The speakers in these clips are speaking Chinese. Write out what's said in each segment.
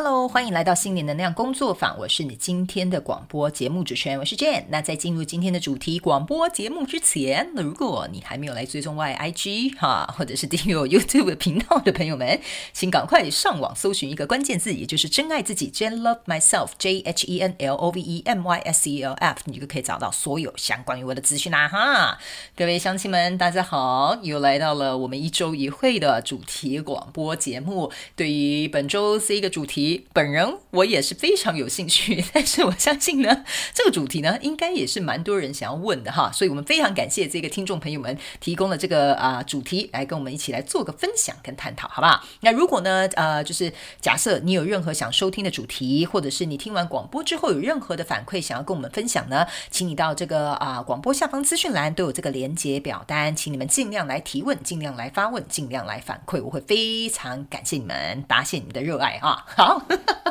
Hello，欢迎来到心灵能量工作坊。我是你今天的广播节目主持人，我是 Jane。那在进入今天的主题广播节目之前，如果你还没有来追踪 YIG 哈，或者是订阅我 YouTube 频道的朋友们，请赶快上网搜寻一个关键字，也就是“真爱自己 ”，Jane Love Myself，J H E N L O V E M Y S E L F，你就可以找到所有相关于我的资讯啦哈。各位乡亲们，大家好，又来到了我们一周一会的主题广播节目。对于本周这一个主题。本人我也是非常有兴趣，但是我相信呢，这个主题呢，应该也是蛮多人想要问的哈，所以我们非常感谢这个听众朋友们提供了这个啊、主题，来跟我们一起来做个分享跟探讨，好不好？那如果呢，呃，就是假设你有任何想收听的主题，或者是你听完广播之后有任何的反馈想要跟我们分享呢，请你到这个啊、广播下方资讯栏都有这个连接表单，请你们尽量来提问，尽量来发问，尽量来反馈，我会非常感谢你们，答谢你们的热爱啊！好，好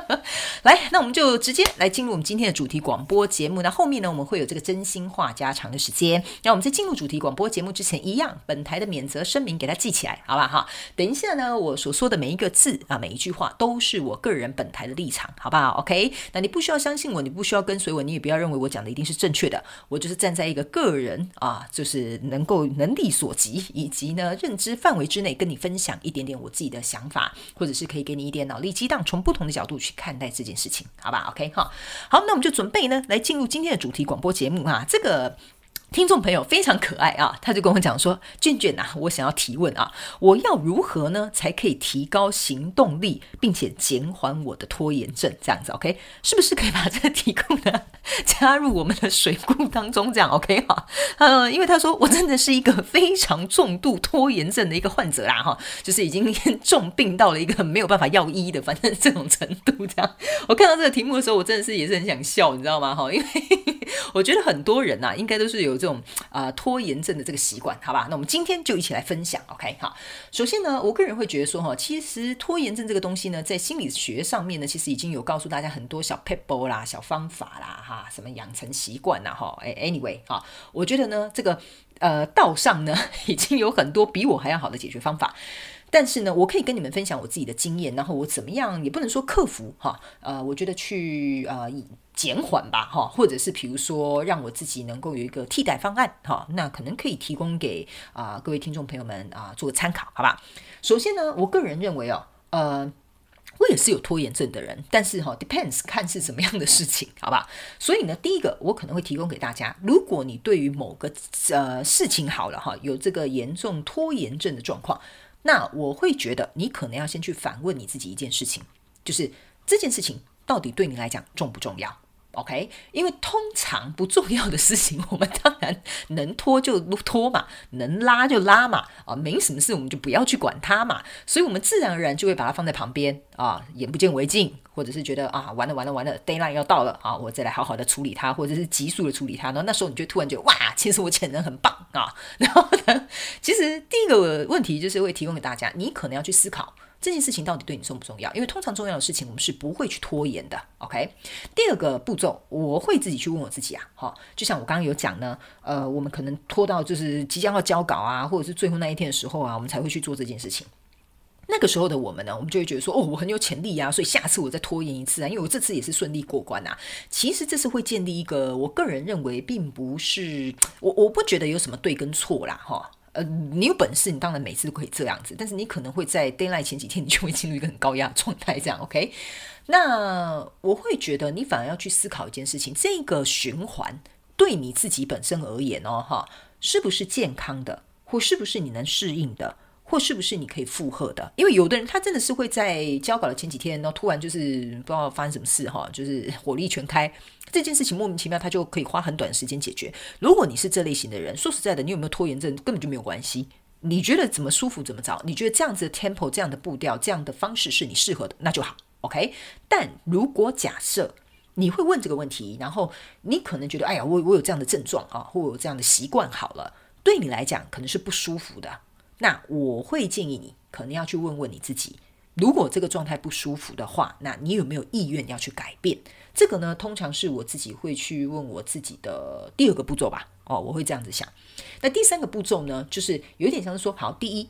来，那我们就直接来进入我们今天的主题广播节目。那后面呢，我们会有这个真心话加长的时间。那我们在进入主题广播节目之前，一样，本台的免责声明给它记起来，好吧？哈，等一下呢，我所说的每一个字啊，每一句话都是我个人本台的立场，好不好？OK？那你不需要相信我，你不需要跟随我，你也不要认为我讲的一定是正确的。我就是站在一个个人啊，就是能够能力所及以及呢认知范围之内，跟你分享一点点我自己的想法，或者是可以给你一点脑力激荡，从不同的角度去看待这件事情，好吧？OK 哈，好，那我们就准备呢，来进入今天的主题广播节目哈，这个。听众朋友非常可爱啊，他就跟我讲说：“卷卷呐，我想要提问啊，我要如何呢才可以提高行动力，并且减缓我的拖延症？这样子，OK，是不是可以把这个题库呢 加入我们的水库当中？这样 OK 哈？呃，因为他说我真的是一个非常重度拖延症的一个患者啦哈，就是已经重病到了一个没有办法药医的，反正这种程度这样。我看到这个题目的时候，我真的是也是很想笑，你知道吗？哈，因为 我觉得很多人呐，应该都是有。这种啊、拖延症的这个习惯，好吧？那我们今天就一起来分享，OK？好，首先呢，我个人会觉得说，哈，其实拖延症这个东西呢，在心理学上面呢，其实已经有告诉大家很多小 people 啦、小方法啦，哈，什么养成习惯呐，哈，哎，anyway，哈，我觉得呢，这个呃道上呢，已经有很多比我还要好的解决方法，但是呢，我可以跟你们分享我自己的经验，然后我怎么样，也不能说克服，哈，呃，我觉得去呃。减缓吧，哈，或者是比如说让我自己能够有一个替代方案，哈，那可能可以提供给啊、各位听众朋友们啊、做个参考，好吧？首先呢，我个人认为哦，呃，我也是有拖延症的人，但是哈、，depends 看是什么样的事情，好吧？所以呢，第一个我可能会提供给大家，如果你对于某个呃事情好了哈，有这个严重拖延症的状况，那我会觉得你可能要先去反问你自己一件事情，就是这件事情到底对你来讲重不重要？？OK，因为通常不重要的事情，我们当然能拖就拖嘛，能拉就拉嘛，啊，没什么事我们就不要去管它嘛，所以我们自然而然就会把它放在旁边啊，眼不见为净，或者是觉得啊，完了完了完了，deadline 要到了啊，我再来好好的处理它，或者是急速的处理它，然后那时候你就突然觉得哇，其实我潜能很棒啊，然后呢，其实第一个问题就是会提供给大家，你可能要去思考。这件事情到底对你重不重要？因为通常重要的事情，我们是不会去拖延的。OK，第二个步骤，我会自己去问我自己啊，哈，就像我刚刚有讲呢，呃，我们可能拖到就是即将要交稿啊，或者是最后那一天的时候啊，我们才会去做这件事情。那个时候的我们呢，我们就会觉得说，哦，我很有潜力啊，所以下次我再拖延一次啊，因为我这次也是顺利过关啊。其实这是会建立一个，我个人认为并不是，我我不觉得有什么对跟错啦，哈。呃，你有本事，你当然每次都可以这样子，但是你可能会在 d a y l i g h t 前几天，你就会进入一个很高压状态，这样 OK？那我会觉得你反而要去思考一件事情，这个循环对你自己本身而言哦，哈，是不是健康的，或是不是你能适应的？或是不是你可以负荷的？因为有的人他真的是会在交稿的前几天，然后突然就是不知道发生什么事哈，就是火力全开，这件事情莫名其妙他就可以花很短的时间解决。如果你是这类型的人，说实在的，你有没有拖延症根本就没有关系。你觉得怎么舒服怎么着？你觉得这样子的 tempo、这样的步调、这样的方式是你适合的，那就好，OK。但如果假设你会问这个问题，然后你可能觉得，哎呀，我我有这样的症状啊，或有这样的习惯，好了，对你来讲可能是不舒服的。那我会建议你，可能要去问问你自己，如果这个状态不舒服的话，那你有没有意愿要去改变？这个呢，通常是我自己会去问我自己的第二个步骤吧。哦，我会这样子想。那第三个步骤呢，就是有点像是说，好，第一，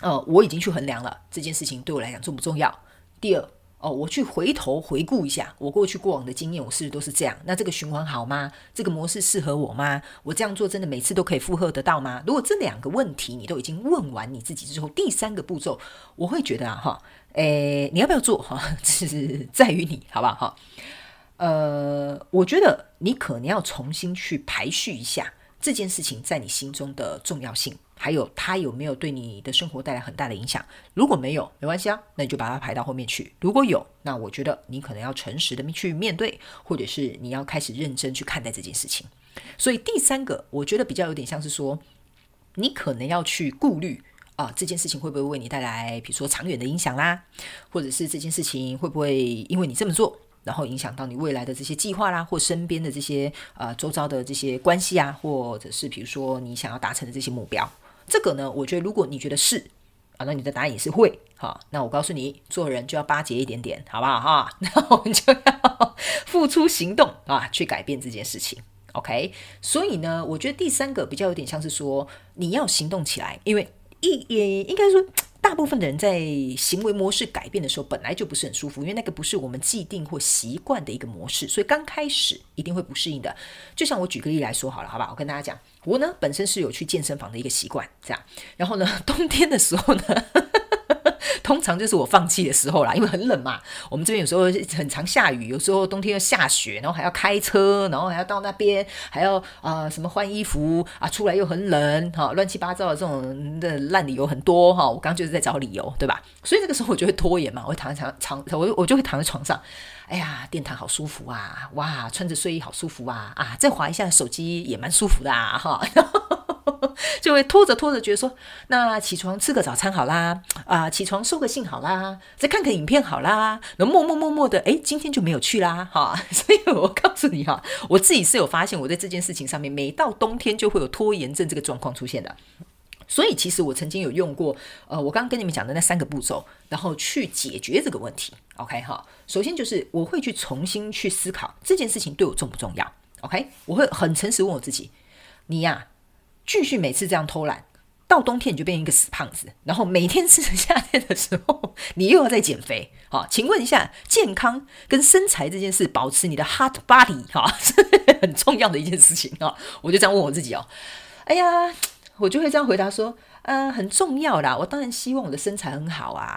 呃，我已经去衡量了这件事情对我来讲重不重要。第二，哦，我去回头回顾一下我过去过往的经验，我是不是都是这样？那这个循环好吗？这个模式适合我吗？我这样做真的每次都可以负荷得到吗？如果这两个问题你都已经问完你自己之后，第三个步骤，我会觉得啊，哈，诶，你要不要做？哈，这是在于你，好不好？哈，呃，我觉得你可能要重新去排序一下这件事情在你心中的重要性。还有他有没有对你的生活带来很大的影响？如果没有，没关系啊，那你就把它排到后面去。如果有，那我觉得你可能要诚实的去面对，或者是你要开始认真去看待这件事情。所以第三个，我觉得比较有点像是说，你可能要去顾虑啊，这件事情会不会为你带来，比如说长远的影响啦，或者是这件事情会不会因为你这么做，然后影响到你未来的这些计划啦，或身边的这些呃周遭的这些关系啊，或者是比如说你想要达成的这些目标。这个呢，我觉得如果你觉得是啊，那你的答案也是会哈。那我告诉你，做人就要巴结一点点，好不好哈？那我们就要付出行动啊，去改变这件事情。OK，所以呢，我觉得第三个比较有点像是说，你要行动起来，因为一也应该说。大部分的人在行为模式改变的时候，本来就不是很舒服，因为那个不是我们既定或习惯的一个模式，所以刚开始一定会不适应的。就像我举个例来说好了，好吧，我跟大家讲，我呢本身是有去健身房的一个习惯，这样，然后呢，冬天的时候呢。通常就是我放弃的时候啦，因为很冷嘛。我们这边有时候很常下雨，有时候冬天要下雪，然后还要开车，然后还要到那边，还要啊、什么换衣服啊，出来又很冷，哈、乱七八糟的这种的烂理由很多哈、我刚刚就是在找理由，对吧？所以这个时候我就会拖延嘛，我躺在床床，我我就会躺在床上，哎呀，电毯好舒服啊，哇，穿着睡衣好舒服啊，啊，再滑一下手机也蛮舒服的啊，哈。就会拖着拖着，觉得说，那起床吃个早餐好啦，啊、起床收个信好啦，再看个影片好啦，然后默默默默的，诶，今天就没有去啦，哈，所以我告诉你哈，我自己是有发现，我在这件事情上面，每到冬天就会有拖延症这个状况出现的。所以其实我曾经有用过，呃，我刚刚跟你们讲的那三个步骤，然后去解决这个问题。OK 哈，首先就是我会去重新去思考这件事情对我重不重要。OK，我会很诚实问我自己，你呀、继续每次这样偷懒，到冬天你就变成一个死胖子，然后每天吃着夏天的时候，你又要再减肥。好，请问一下，健康跟身材这件事，保持你的 hot body 哈，是很重要的一件事情啊。我就这样问我自己哦，哎呀，我就会这样回答说，嗯，很重要啦。我当然希望我的身材很好啊。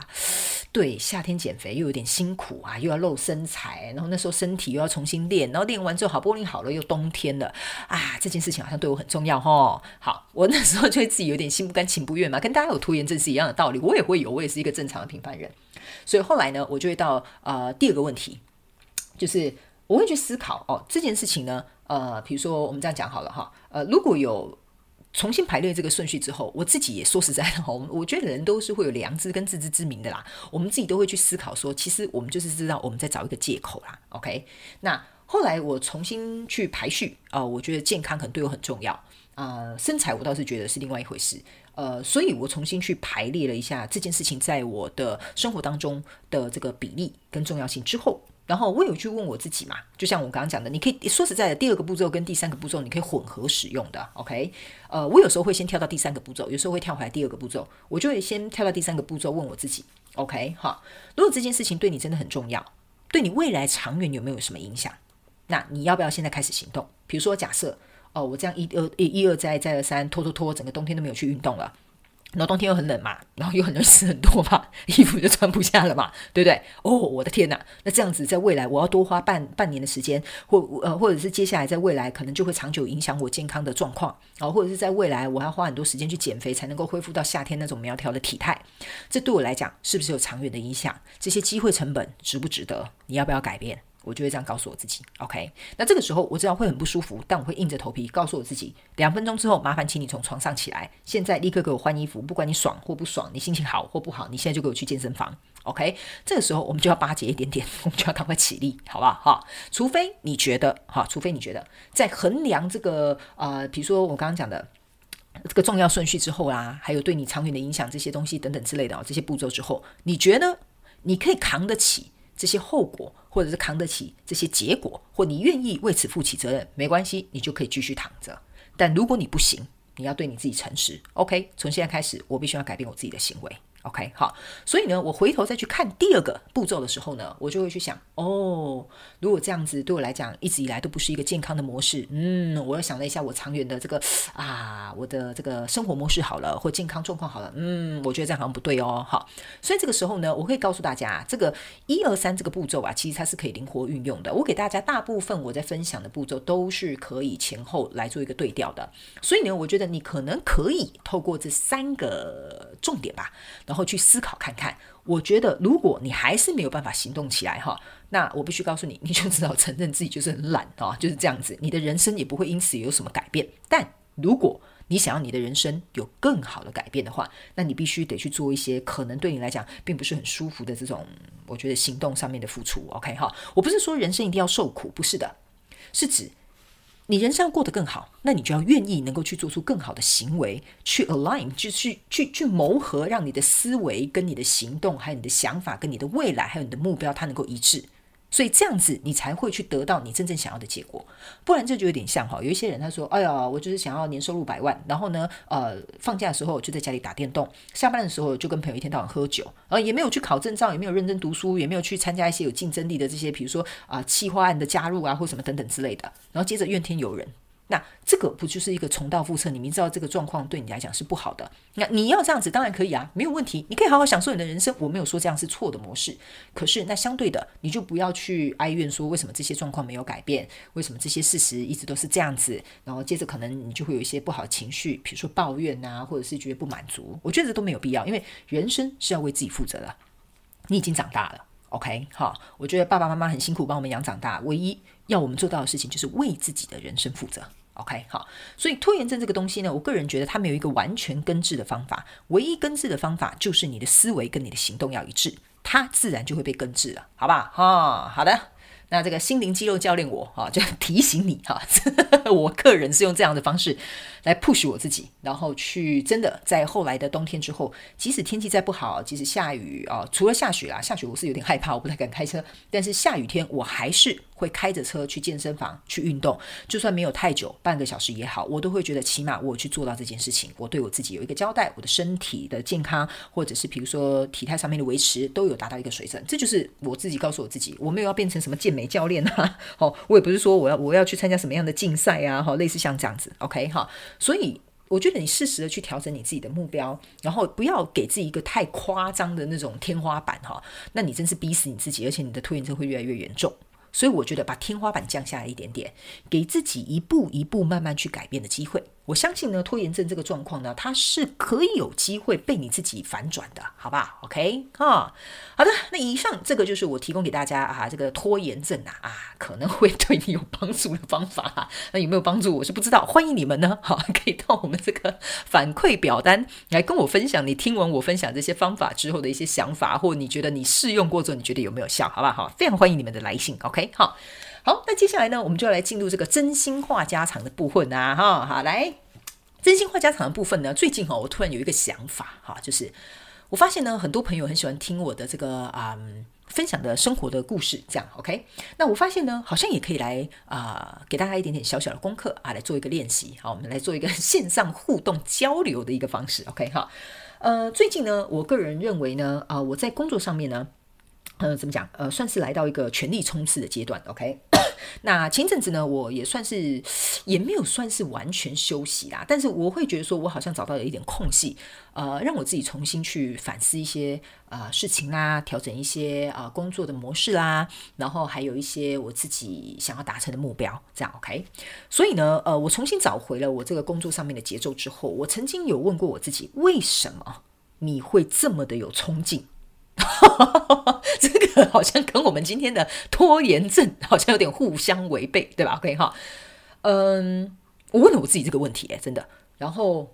对，夏天减肥又有点辛苦啊，又要露身材，然后那时候身体又要重新练，然后练完之后好不容易好了，又冬天了啊，这件事情好像对我很重要哦。好，我那时候就会自己有点心不甘情不愿嘛，跟大家有拖延症是一样的道理，我也会有，我也是一个正常的平凡人。所以后来呢，我就会到呃第二个问题，就是我会去思考哦，这件事情呢，呃，比如说我们这样讲好了哈，呃，如果有。重新排列这个顺序之后，我自己也说实在的，我 我觉得人都是会有良知跟自知之明的啦。我们自己都会去思考说，其实我们就是知道我们在找一个借口啦。OK，那后来我重新去排序啊、我觉得健康可能对我很重要啊、身材我倒是觉得是另外一回事。呃，所以我重新去排列了一下这件事情在我的生活当中的这个比例跟重要性之后。然后我有去问我自己嘛，就像我刚刚讲的，你可以说实在的，第二个步骤跟第三个步骤你可以混合使用的，OK？呃，我有时候会先跳到第三个步骤，有时候会跳回来第二个步骤，我就会先跳到第三个步骤问我自己，OK？哈，如果这件事情对你真的很重要，对你未来长远有没有什么影响？那你要不要现在开始行动？比如说，假设哦，我这样一二一一而再再而三拖拖拖，整个冬天都没有去运动了。然后冬天又很冷嘛，然后又很多事很多嘛，衣服就穿不下了嘛，对不对？哦，我的天哪！那这样子，在未来我要多花半半年的时间，或呃，或者是接下来在未来可能就会长久影响我健康的状况，然后或者是在未来我要花很多时间去减肥，才能够恢复到夏天那种苗条的体态。这对我来讲是不是有长远的影响？这些机会成本值不值得？你要不要改变？我就会这样告诉我自己，OK。那这个时候我知道会很不舒服，但我会硬着头皮告诉我自己，两分钟之后麻烦请你从床上起来，现在立刻给我换衣服，不管你爽或不爽，你心情好或不好，你现在就给我去健身房，OK。这个时候我们就要巴结一点点，我们就要赶快起立，好不好？哈，除非你觉得哈，除非你觉得在衡量这个呃，比如说我刚刚讲的这个重要顺序之后啦，还有对你长远的影响这些东西等等之类的哦，这些步骤之后，你觉得你可以扛得起这些后果，或者是扛得起这些结果，或你愿意为此负起责任，没关系，你就可以继续躺着。但如果你不行，你要对你自己诚实。OK，从现在开始，我必须要改变我自己的行为。OK，好，所以呢，我回头再去看第二个步骤的时候呢，我就会去想，哦，如果这样子对我来讲一直以来都不是一个健康的模式，嗯，我又想了一下我长远的这个啊，我的这个生活模式好了，或健康状况好了，嗯，我觉得这样好像不对哦，好，所以这个时候呢，我会告诉大家，这个一二三这个步骤啊，其实它是可以灵活运用的。我给大家大部分我在分享的步骤都是可以前后来做一个对调的，所以呢，我觉得你可能可以透过这三个重点吧。然后去思考看看，我觉得如果你还是没有办法行动起来哈，那我必须告诉你，你就知道承认自己就是很懒啊，就是这样子，你的人生也不会因此有什么改变。但如果你想要你的人生有更好的改变的话，那你必须得去做一些可能对你来讲并不是很舒服的这种，我觉得行动上面的付出。OK 哈，我不是说人生一定要受苦，不是的，是指。你人生要过得更好，那你就要愿意能够去做出更好的行为，去 align，就去去去谋合，让你的思维跟你的行动，还有你的想法跟你的未来，还有你的目标，它能够一致。所以这样子，你才会去得到你真正想要的结果。不然这就有点像哈，有一些人他说：“哎呀，我就是想要年收入百万，然后呢，呃，放假的时候就在家里打电动，下班的时候就跟朋友一天到晚喝酒，然后也没有去考证照，也没有认真读书，也没有去参加一些有竞争力的这些，比如说啊，呃，企划案的加入啊，或什么等等之类的，然后接着怨天尤人。”那这个不就是一个重蹈覆辙？你明知道这个状况对你来讲是不好的，那你要这样子当然可以啊，没有问题，你可以好好享受你的人生。我没有说这样是错的模式，可是那相对的，你就不要去哀怨说为什么这些状况没有改变，为什么这些事实一直都是这样子，然后接着可能你就会有一些不好的情绪，比如说抱怨啊，或者是觉得不满足。我觉得这都没有必要，因为人生是要为自己负责的。你已经长大了，OK？好，我觉得爸爸妈妈很辛苦帮我们养长大，唯一要我们做到的事情就是为自己的人生负责。OK，好，所以拖延症这个东西呢，我个人觉得它没有一个完全根治的方法，唯一根治的方法就是你的思维跟你的行动要一致，它自然就会被根治了，好吧？哈，好的。那这个心灵肌肉教练我哈，就提醒你哈，我个人是用这样的方式来 push 我自己，然后去真的在后来的冬天之后，即使天气再不好，即使下雨啊，除了下雪啦，下雪我是有点害怕，我不太敢开车，但是下雨天我还是会开着车去健身房去运动，就算没有太久，半个小时也好，我都会觉得起码我去做到这件事情，我对我自己有一个交代，我的身体的健康，或者是比如说体态上面的维持，都有达到一个水准，这就是我自己告诉我自己，我没有要变成什么健美。教练啊，好，我也不是说我要我要去参加什么样的竞赛啊，好，类似像这样子，OK 哈，所以我觉得你适时的去调整你自己的目标，然后不要给自己一个太夸张的那种天花板哈，那你真是逼死你自己，而且你的拖延症会越来越严重。所以我觉得把天花板降下来一点点，给自己一步一步慢慢去改变的机会。我相信呢，拖延症这个状况呢，它是可以有机会被你自己反转的，好吧？OK 啊，好的，那以上这个就是我提供给大家啊，这个拖延症啊啊可能会对你有帮助的方法。那有没有帮助，我是不知道。欢迎你们呢，好，可以到我们这个反馈表单来跟我分享你听完我分享这些方法之后的一些想法，或你觉得你试用过之后你觉得有没有效，好不好？非常欢迎你们的来信，OK 好。好，那接下来呢，我们就要来进入这个真心话家常的部分啊，哈，好，来，真心话家常的部分呢，最近哈，我突然有一个想法哈，就是我发现呢，很多朋友很喜欢听我的这个啊、嗯、分享的生活的故事，这样，OK，那我发现呢，好像也可以来啊、给大家一点点小小的功课啊，来做一个练习，好，我们来做一个线上互动交流的一个方式，OK，哈，呃，最近呢，我个人认为呢，啊、我在工作上面呢。呃，怎么讲？呃，算是来到一个全力冲刺的阶段。OK，那前阵子呢，我也算是也没有算是完全休息啦，但是我会觉得说，我好像找到了一点空隙，呃，让我自己重新去反思一些呃事情啦，调整一些啊、呃、工作的模式啦，然后还有一些我自己想要达成的目标。这样 OK，所以呢，呃，我重新找回了我这个工作上面的节奏之后，我曾经有问过我自己，为什么你会这么的有冲劲？哈哈哈这个好像跟我们今天的拖延症好像有点互相违背，对吧？OK 哈，嗯，我问了我自己这个问题，哎，真的，然后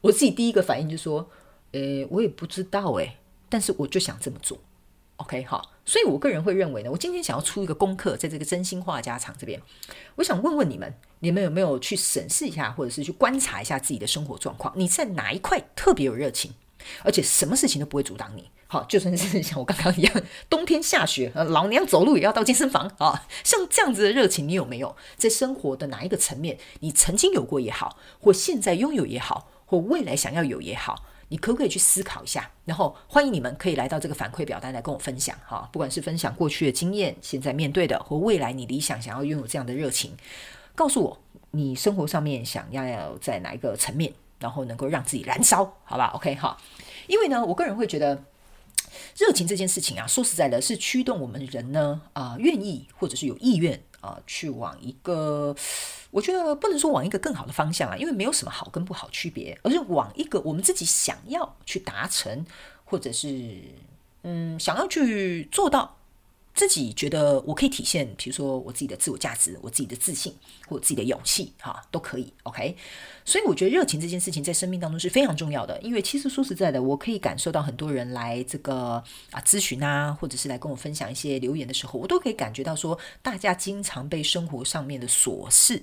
我自己第一个反应就是说，诶，我也不知道，哎，但是我就想这么做，OK 哈，所以我个人会认为呢，我今天想要出一个功课，在这个真心话家常这边，我想问问你们，你们有没有去审视一下，或者是去观察一下自己的生活状况？你在哪一块特别有热情，而且什么事情都不会阻挡你？好，就算是像我刚刚一样，冬天下雪，老娘走路也要到健身房啊！像这样子的热情，你有没有在生活的哪一个层面？你曾经有过也好，或现在拥有也好，或未来想要有也好，你可不可以去思考一下？然后欢迎你们可以来到这个反馈表单来跟我分享哈，不管是分享过去的经验、现在面对的，或未来你理想想要拥有这样的热情，告诉我你生活上面想要在哪一个层面，然后能够让自己燃烧，好吧？OK 哈，因为呢，我个人会觉得热情这件事情啊，说实在的，是驱动我们人呢啊、愿意或者是有意愿啊、去往一个。我觉得不能说往一个更好的方向啊，因为没有什么好跟不好区别，而是往一个我们自己想要去达成，或者是嗯想要去做到。自己觉得我可以体现，比如说我自己的自我价值、我自己的自信或自己的勇气，哈，都可以。OK，所以我觉得热情这件事情在生命当中是非常重要的。因为其实说实在的，我可以感受到很多人来这个啊咨询啊，或者是来跟我分享一些留言的时候，我都可以感觉到说，大家经常被生活上面的琐事，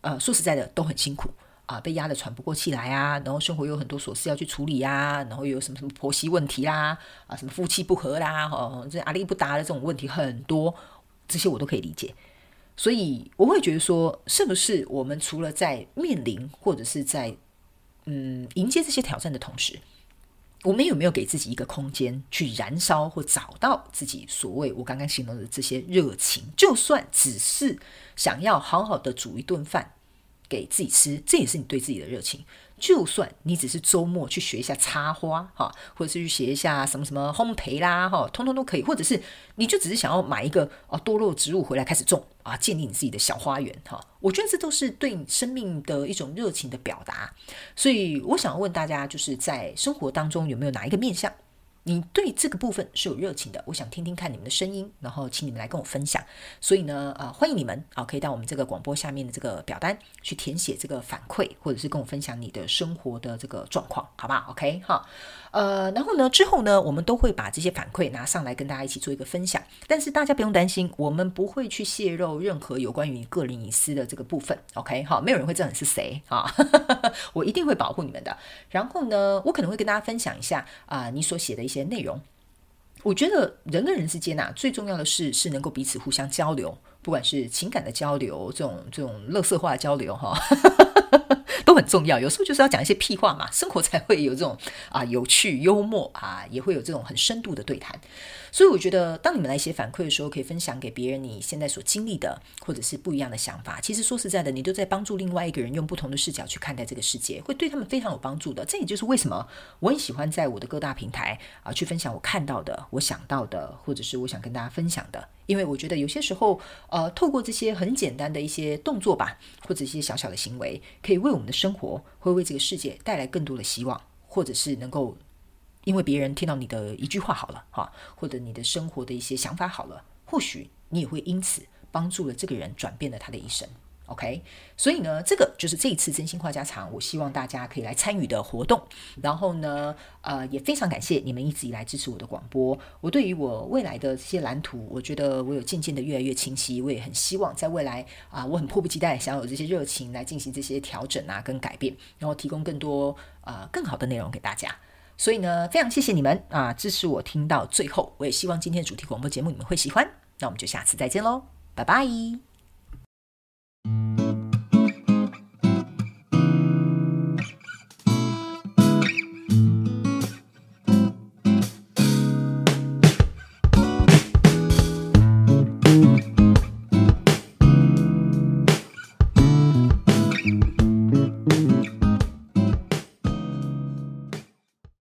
呃，说实在的都很辛苦。啊，被压得喘不过气来啊，然后生活有很多琐事要去处理啊，然后有什么什么婆媳问题啦，啊，什么夫妻不和啦，哦，这阿力不达的这种问题很多，这些我都可以理解。所以我会觉得说，是不是我们除了在面临或者是在嗯迎接这些挑战的同时，我们有没有给自己一个空间去燃烧或找到自己所谓我刚刚形容的这些热情？就算只是想要好好的煮一顿饭。给自己吃，这也是你对自己的热情。就算你只是周末去学一下插花，哈，或者是去学一下什么什么烘焙啦，哈，通通都可以。或者是你就只是想要买一个啊多肉植物回来开始种啊，建立你自己的小花园，哈。我觉得这都是对你生命的一种热情的表达。所以我想要问大家，就是在生活当中有没有哪一个面向？你对这个部分是有热情的，我想听听看你们的声音，然后请你们来跟我分享。所以呢，呃，欢迎你们啊，可以到我们这个广播下面的这个表单去填写这个反馈，或者是跟我分享你的生活的这个状况，好不好？OK 哈。呃，然后呢，之后呢，我们都会把这些反馈拿上来跟大家一起做一个分享。但是大家不用担心，我们不会去泄露任何有关于你个人隐私的这个部分。OK，好，没有人会知道你是谁啊，我一定会保护你们的。然后呢，我可能会跟大家分享一下啊、你所写的一些内容。我觉得人跟人之间呐，最重要的是是能够彼此互相交流，不管是情感的交流，这种这种乐色化交流，哈。都很重要，有时候就是要讲一些屁话嘛，生活才会有这种啊有趣幽默啊，也会有这种很深度的对谈。所以我觉得，当你们来写反馈的时候，可以分享给别人你现在所经历的，或者是不一样的想法。其实说实在的，你都在帮助另外一个人用不同的视角去看待这个世界，会对他们非常有帮助的。这也就是为什么我很喜欢在我的各大平台啊去分享我看到的、我想到的，或者是我想跟大家分享的。因为我觉得有些时候，呃，透过这些很简单的一些动作吧，或者一些小小的行为，可以为我们的生活，会为这个世界带来更多的希望，或者是能够因为别人听到你的一句话好了，哈，或者你的生活的一些想法好了，或许你也会因此帮助了这个人，转变了他的一生。OK，所以呢，这个就是这一次真心话家常，我希望大家可以来参与的活动。然后呢，呃，也非常感谢你们一直以来支持我的广播。我对于我未来的这些蓝图，我觉得我有渐渐的越来越清晰。我也很希望在未来啊、我很迫不及待想要有这些热情来进行这些调整啊，跟改变，然后提供更多啊、呃、更好的内容给大家。所以呢，非常谢谢你们啊、支持我听到最后。我也希望今天的主题广播节目你们会喜欢。那我们就下次再见喽，拜拜。